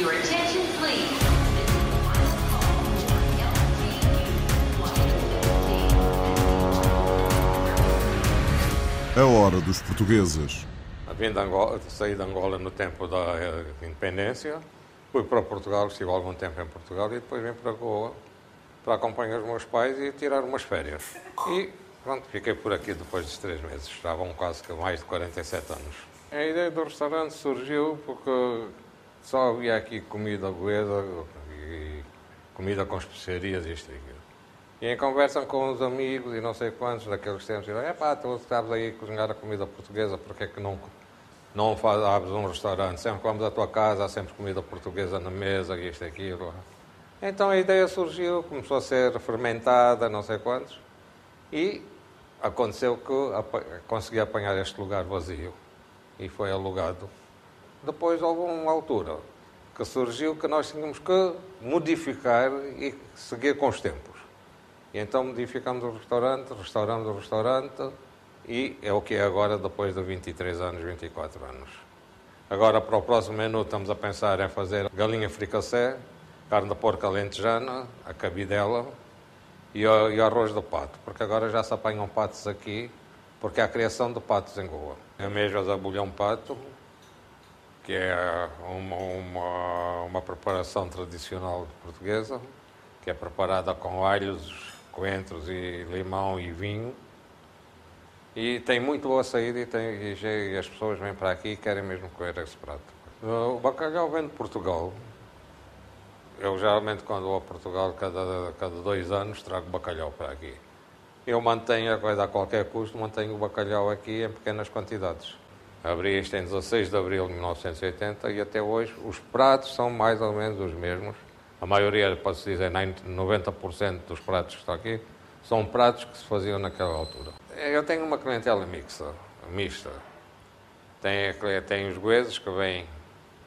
Your attention, please. A hora dos portugueses. Vim de Angola, saí de Angola no tempo da eh, independência, fui para Portugal, estive algum tempo em Portugal e depois vim para Goa para acompanhar os meus pais e tirar umas férias. E pronto, fiquei por aqui depois dos três meses, estavam quase que mais de 47 anos. A ideia do restaurante surgiu porque só havia aqui comida goesa e comida com especiarias e isto e. E em conversa com os amigos e não sei quantos daqueles tempos, disseram, é pá, tu sabes aí cozinhar a comida portuguesa, porque é que não, não faz, abres um restaurante? Sempre vamos à tua casa, há sempre comida portuguesa na mesa, e isto e aquilo. Então a ideia surgiu, começou a ser fermentada, não sei quantos, e aconteceu que consegui apanhar este lugar vazio e foi alugado. Depois houve uma altura que surgiu que nós tínhamos que modificar e seguir com os tempos. E então modificamos o restaurante, restauramos o restaurante e é o que é agora depois de 23 anos, 24 anos. Agora para o próximo menu estamos a pensar em fazer galinha fricassé, carne de porco alentejana, a cabidela e o, e o arroz de pato, porque agora já se apanham patos aqui, porque há a criação de patos em Goa. Ameijas a bolhão pato, que é uma, uma, uma preparação tradicional portuguesa, que é preparada com alhos, coentros e limão e vinho. E tem muito boa saída e, tem, e as pessoas vêm para aqui e querem mesmo comer esse prato. O bacalhau vem de Portugal. Eu geralmente quando vou a Portugal, cada, cada dois anos, trago bacalhau para aqui. Eu mantenho, a coisa a qualquer custo, mantenho o bacalhau aqui em pequenas quantidades. Abri isto em 16 de abril de 1980 e até hoje os pratos são mais ou menos os mesmos. A maioria, pode-se dizer, 90% dos pratos que estão aqui são pratos que se faziam naquela altura. Eu tenho uma clientela mixta, mista. Tem, tem os goeses que vêm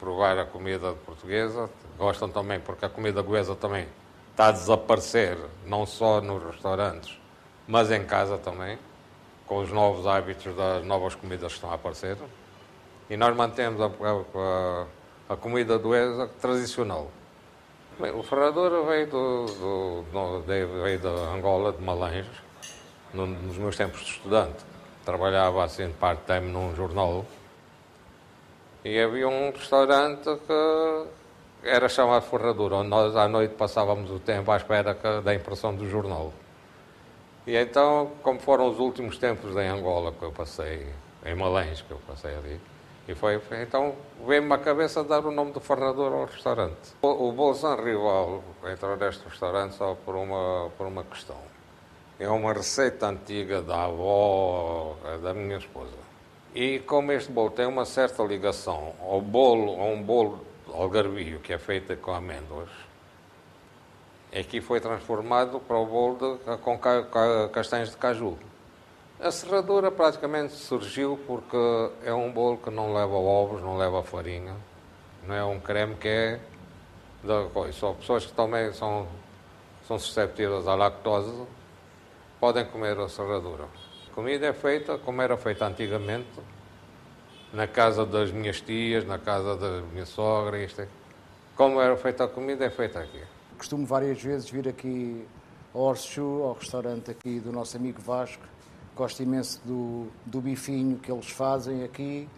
provar a comida portuguesa, gostam também porque a comida goesa também está a desaparecer, não só nos restaurantes, mas em casa também, com os novos hábitos das novas comidas que estão a aparecer. E nós mantemos a, a, a comida goesa tradicional. Bem, o ferrador veio, do, do, do, veio da Angola, de Malange, no- nos meus tempos de estudante. Trabalhava assim part-time num jornal e havia um restaurante que era chamado Ferrador, onde nós à noite passávamos o tempo à espera que- da impressão do jornal. E então, como foram os últimos tempos em Angola que eu passei, em Malens que eu passei ali, e foi, então veio-me à cabeça dar o nome de Ferrador ao restaurante. O, o Bolsan Rival entrou neste restaurante só por uma, por uma questão. É uma receita antiga da avó da minha esposa. E como este bolo tem uma certa ligação ao bolo, a um bolo algarvio que é feito com amêndoas, aqui foi transformado para o bolo de- com ca- ca- castanhos de caju. A serradura praticamente surgiu porque é um bolo que não leva ovos, não leva farinha, não é um creme que é da coisa. Só pessoas que também são, são susceptíveis à lactose podem comer a serradura. A comida é feita como era feita antigamente, na casa das minhas tias, na casa da minha sogra, isto é. Como era feita a comida, é feita aqui. Costumo várias vezes vir aqui ao Orchu, ao restaurante aqui do nosso amigo Vasco. Gosto imenso do, do bifinho que eles fazem aqui.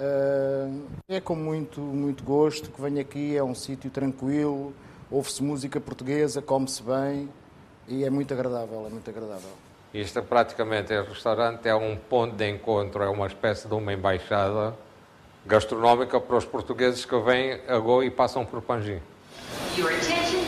Ah, é com muito, muito gosto que venho aqui, é um sítio tranquilo, ouve-se música portuguesa, come-se bem e é muito agradável, é muito agradável. Isto é praticamente, este restaurante é um ponto de encontro, é uma espécie de uma embaixada gastronómica para os portugueses que vêm a Goa e passam por Panjim. Your attention.